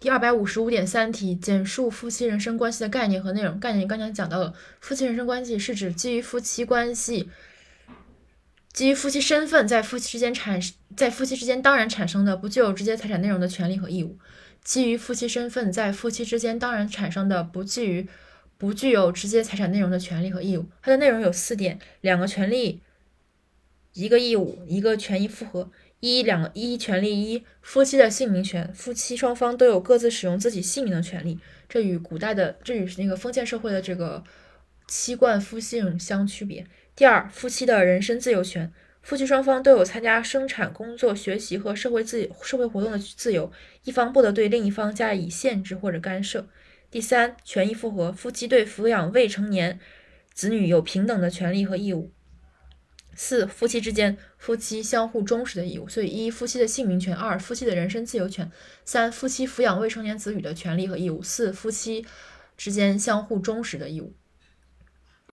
第二百五十五点三题，简述夫妻人身关系的概念和内容。概念刚才讲到了，夫妻人身关系是指基于夫妻关系，基于夫妻身份在夫妻之间产在夫妻之间当然产生的不具有直接财产内容的权利和义务。基于夫妻身份在夫妻之间当然产生的不基于不具有直接财产内容的权利和义务。它的内容有四点：两个权利，一个义务，一个权益复合。一两一权利一夫妻的姓名权，夫妻双方都有各自使用自己姓名的权利。这与古代的这与那个封建社会的这个妻冠夫姓相区别。第二，夫妻的人身自由权，夫妻双方都有参加生产、工作、学习和社会自社会活动的自由，一方不得对另一方加以限制或者干涉。第三，权益复合，夫妻对抚养未成年子女有平等的权利和义务。四、夫妻之间，夫妻相互忠实的义务。所以，一、夫妻的姓名权；二、夫妻的人身自由权；三、夫妻抚养未成年子女的权利和义务；四、夫妻之间相互忠实的义务。